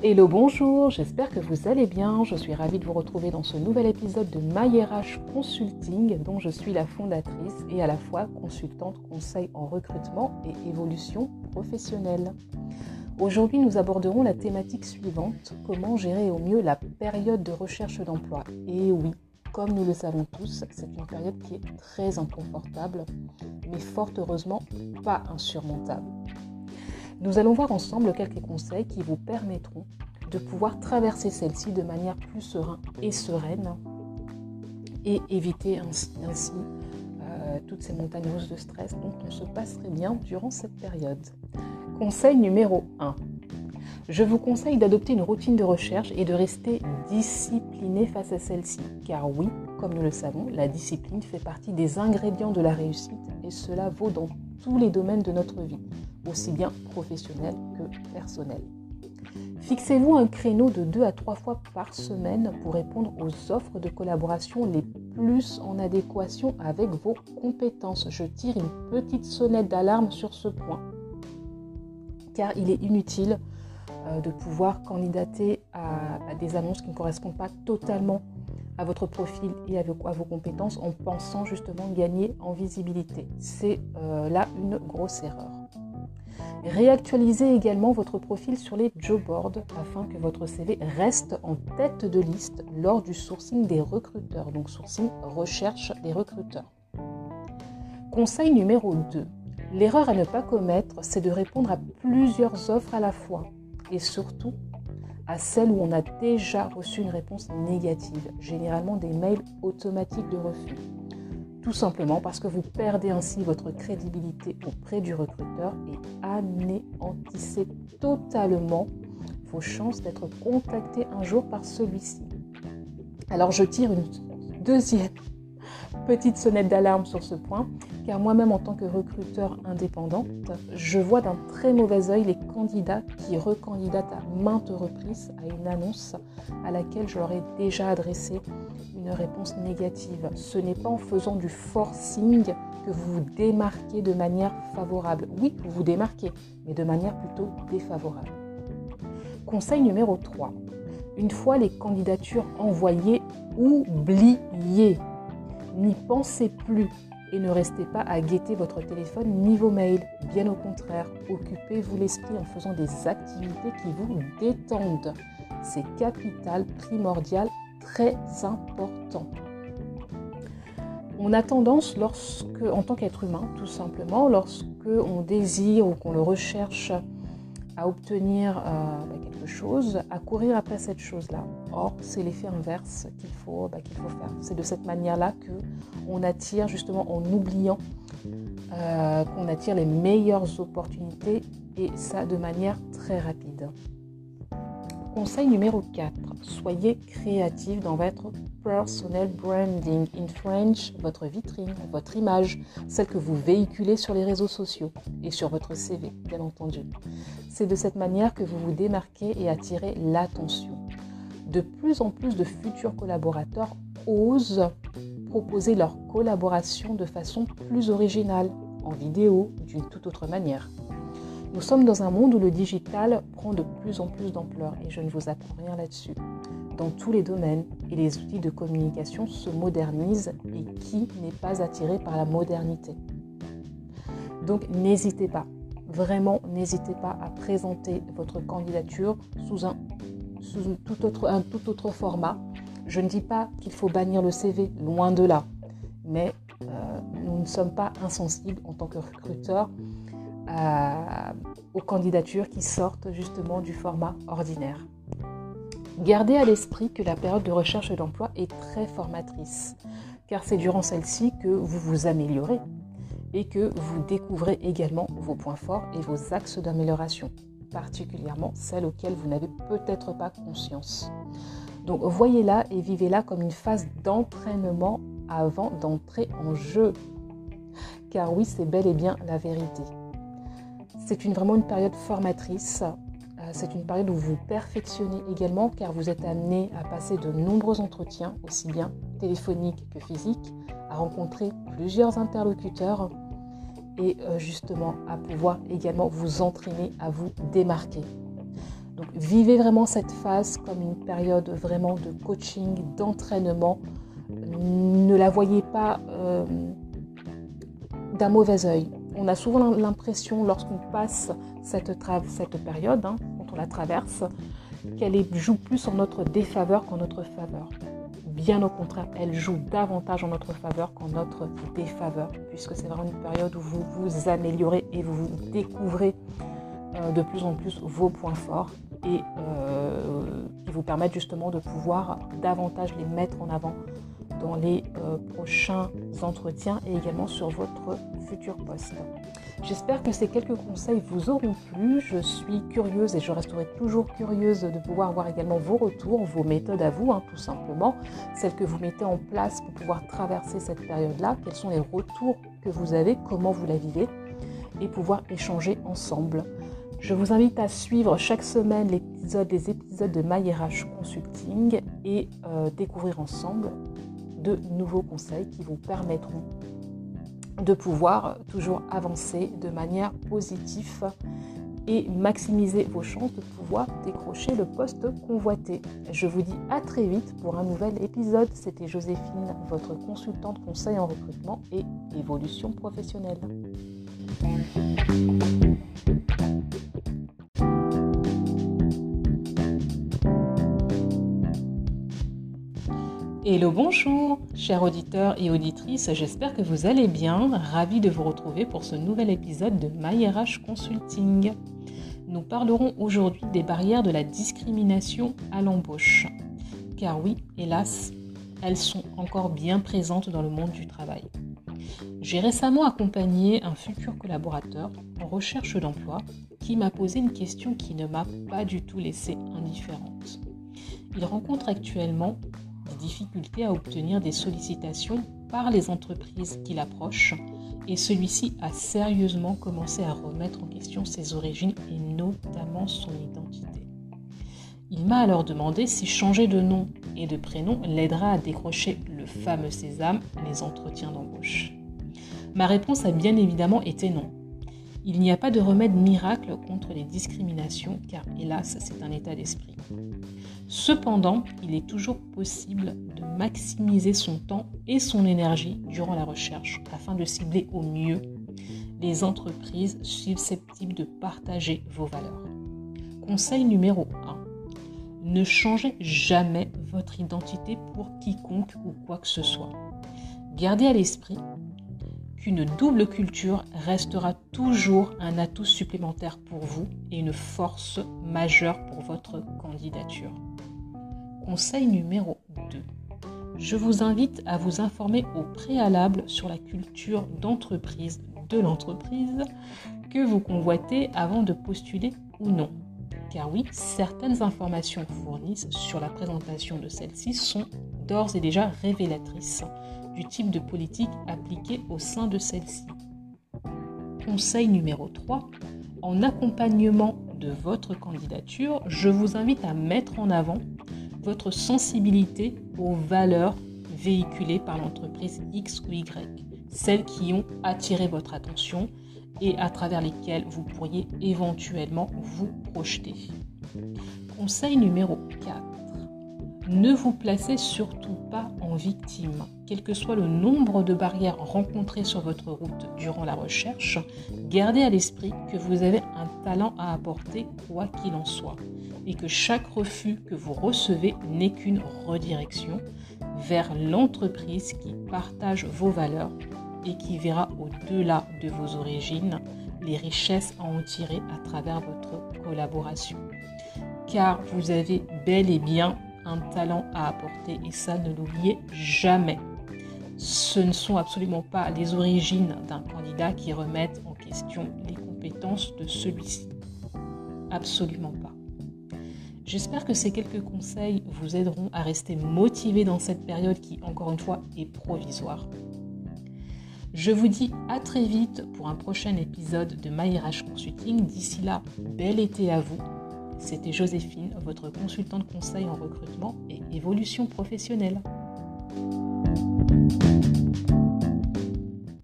Hello, bonjour, j'espère que vous allez bien. Je suis ravie de vous retrouver dans ce nouvel épisode de MyRH Consulting, dont je suis la fondatrice et à la fois consultante conseil en recrutement et évolution professionnelle. Aujourd'hui, nous aborderons la thématique suivante comment gérer au mieux la période de recherche d'emploi. Et oui, comme nous le savons tous, c'est une période qui est très inconfortable, mais fort heureusement pas insurmontable. Nous allons voir ensemble quelques conseils qui vous permettront de pouvoir traverser celle-ci de manière plus sereine et sereine et éviter ainsi, euh, toutes ces montagnes de stress dont on se passerait bien durant cette période. Conseil numéro 1. Je vous conseille d'adopter une routine de recherche et de rester discipliné face à celle-ci. Car oui, comme nous le savons, la discipline fait partie des ingrédients de la réussite et cela vaut dans tous les domaines de notre vie aussi bien professionnel que personnel. Fixez-vous un créneau de 2 à 3 fois par semaine pour répondre aux offres de collaboration les plus en adéquation avec vos compétences. Je tire une petite sonnette d'alarme sur ce point, car il est inutile euh, de pouvoir candidater à, des annonces qui ne correspondent pas totalement à votre profil et à vos, compétences en pensant justement gagner en visibilité. C'est euh, là une grosse erreur. Réactualisez également votre profil sur les job boards afin que votre CV reste en tête de liste lors du sourcing des recruteurs, donc sourcing recherche des recruteurs. Conseil numéro 2. L'erreur à ne pas commettre, c'est de répondre à plusieurs offres à la fois et surtout à celles où on a déjà reçu une réponse négative, généralement des mails automatiques de refus. Tout simplement parce que vous perdez ainsi votre crédibilité auprès du recruteur et anéantissez totalement vos chances d'être contacté un jour par celui-ci. Alors je tire une deuxième petite sonnette d'alarme sur ce point, car moi-même en tant que recruteur indépendante, je vois d'un très mauvais œil les candidats qui recandidatent à maintes reprises à une annonce à laquelle je leur ai déjà adressé une réponse négative. Ce n'est pas en faisant du forcing que vous vous démarquez de manière favorable. Oui, vous vous démarquez, mais de manière plutôt défavorable. Conseil numéro 3. Une fois les candidatures envoyées, oubliez n'y pensez plus et ne restez pas à guetter votre téléphone ni vos mails. Bien au contraire, occupez-vous l'esprit en faisant des activités qui vous détendent. C'est capital, primordial, très important. On a tendance, lorsque, en tant qu'être humain, tout simplement, lorsque on désire ou qu'on le recherche à obtenir euh, bah, quelque chose, à courir après cette chose-là. Or, c'est l'effet inverse qu'il faut, bah, qu'il faut faire. C'est de cette manière-là que on attire justement en oubliant euh, qu'on attire les meilleures opportunités et ça de manière très rapide. Conseil numéro 4. Soyez créatif dans votre personal branding. In French, votre vitrine, votre image, celle que vous véhiculez sur les réseaux sociaux et sur votre CV, bien entendu. C'est de cette manière que vous vous démarquez et attirez l'attention. De plus en plus de futurs collaborateurs osent proposer leur collaboration de façon plus originale, en vidéo, d'une toute autre manière. Nous sommes dans un monde où le digital prend de plus en plus d'ampleur et je ne vous apprends rien là-dessus. Dans tous les domaines et les outils de communication se modernisent et qui n'est pas attiré par la modernité. Donc n'hésitez pas, vraiment n'hésitez pas à présenter votre candidature sous un, tout, autre, format. Je ne dis pas qu'il faut bannir le CV, loin de là, mais euh, nous ne sommes pas insensibles en tant que recruteurs aux candidatures qui sortent justement du format ordinaire. Gardez à l'esprit que la période de recherche d'emploi est très formatrice, car c'est durant celle-ci que vous vous améliorez et que vous découvrez également vos points forts et vos axes d'amélioration, particulièrement celles auxquelles vous n'avez peut-être pas conscience. Donc voyez-la et vivez-la comme une phase d'entraînement avant d'entrer en jeu. Car oui, c'est bel et bien la vérité. C'est vraiment une période formatrice. Euh, c'est une période où vous perfectionnez également car vous êtes amené à passer de nombreux entretiens, aussi bien téléphoniques que physiques, à rencontrer plusieurs interlocuteurs et euh, justement à pouvoir également vous entraîner à vous démarquer. Donc vivez vraiment cette phase comme une période vraiment de coaching, d'entraînement. Ne la voyez pas euh, d'un mauvais œil. On a souvent l'impression lorsqu'on passe cette, période, hein, quand on la traverse, qu'elle joue plus en notre défaveur qu'en notre faveur. Bien au contraire, elle joue davantage en notre faveur qu'en notre défaveur, puisque c'est vraiment une période où vous vous améliorez et vous, vous découvrez euh, de plus en plus vos points forts et euh, qui vous permettent justement de pouvoir davantage les mettre en avant dans les euh, prochains entretiens et également sur votre futur poste. J'espère que ces quelques conseils vous auront plu. Je suis curieuse et je resterai toujours curieuse de pouvoir voir également vos retours, vos méthodes à vous, hein, tout simplement, celles que vous mettez en place pour pouvoir traverser cette période-là. Quels sont les retours que vous avez, comment vous la vivez? Et pouvoir échanger ensemble. Je vous invite à suivre chaque semaine l'épisode, les épisodes de MyRH Consulting et euh, découvrir ensemble de nouveaux conseils qui vous permettront de pouvoir toujours avancer de manière positive et maximiser vos chances de pouvoir décrocher le poste convoité. Je vous dis à très vite pour un nouvel épisode. C'était Joséphine, votre consultante conseil en recrutement et évolution professionnelle. Hello, bonjour, chers auditeurs et auditrices, j'espère que vous allez bien. Ravi de vous retrouver pour ce nouvel épisode de MyRH Consulting. Nous parlerons aujourd'hui des barrières de la discrimination à l'embauche. Car oui, hélas, elles sont encore bien présentes dans le monde du travail. J'ai récemment accompagné un futur collaborateur en recherche d'emploi qui m'a posé une question qui ne m'a pas du tout laissée indifférente. Il rencontre actuellement difficultés à obtenir des sollicitations par les entreprises qui l'approchent et celui-ci a sérieusement commencé à remettre en question ses origines et notamment son identité. Il m'a alors demandé si changer de nom et de prénom l'aidera à décrocher le fameux sésame, les entretiens d'embauche. Ma réponse a bien évidemment été non. Il n'y a pas de remède miracle contre les discriminations, car hélas, c'est un état d'esprit. Cependant, il est toujours possible de maximiser son temps et son énergie durant la recherche afin de cibler au mieux les entreprises susceptibles de partager vos valeurs. Conseil numéro 1. Ne changez jamais votre identité pour quiconque ou quoi que ce soit. Gardez à l'esprit qu'une double culture restera toujours un atout supplémentaire pour vous et une force majeure pour votre candidature. Conseil numéro 2. Je vous invite à vous informer au préalable sur la culture d'entreprise de l'entreprise que vous convoitez avant de postuler ou non. Car oui, certaines informations fournies sur la présentation de celle-ci sont d'ores et déjà révélatrices type de politique appliquée au sein de celle-ci. Conseil numéro 3. En accompagnement de votre candidature, je vous invite à mettre en avant votre sensibilité aux valeurs véhiculées par l'entreprise X ou Y, celles qui ont attiré votre attention et à travers lesquelles vous pourriez éventuellement vous projeter. Conseil numéro 4. Ne vous placez surtout pas en victime. Quel que soit le nombre de barrières rencontrées sur votre route durant la recherche, gardez à l'esprit que vous avez un talent à apporter quoi qu'il en soit et que chaque refus que vous recevez n'est qu'une redirection vers l'entreprise qui partage vos valeurs et qui verra au-delà de vos origines les richesses à en tirer à travers votre collaboration. Car vous avez bel et bien un talent à apporter et ça ne l'oubliez jamais. Ce ne sont absolument pas les origines d'un candidat qui remettent en question les compétences de celui-ci. Absolument pas. J'espère que ces quelques conseils vous aideront à rester motivé dans cette période qui, encore une fois, est provisoire. Je vous dis à très vite pour un prochain épisode de MyRH Consulting. D'ici là, bel été à vous c'était Joséphine, votre consultante conseil en recrutement et évolution professionnelle.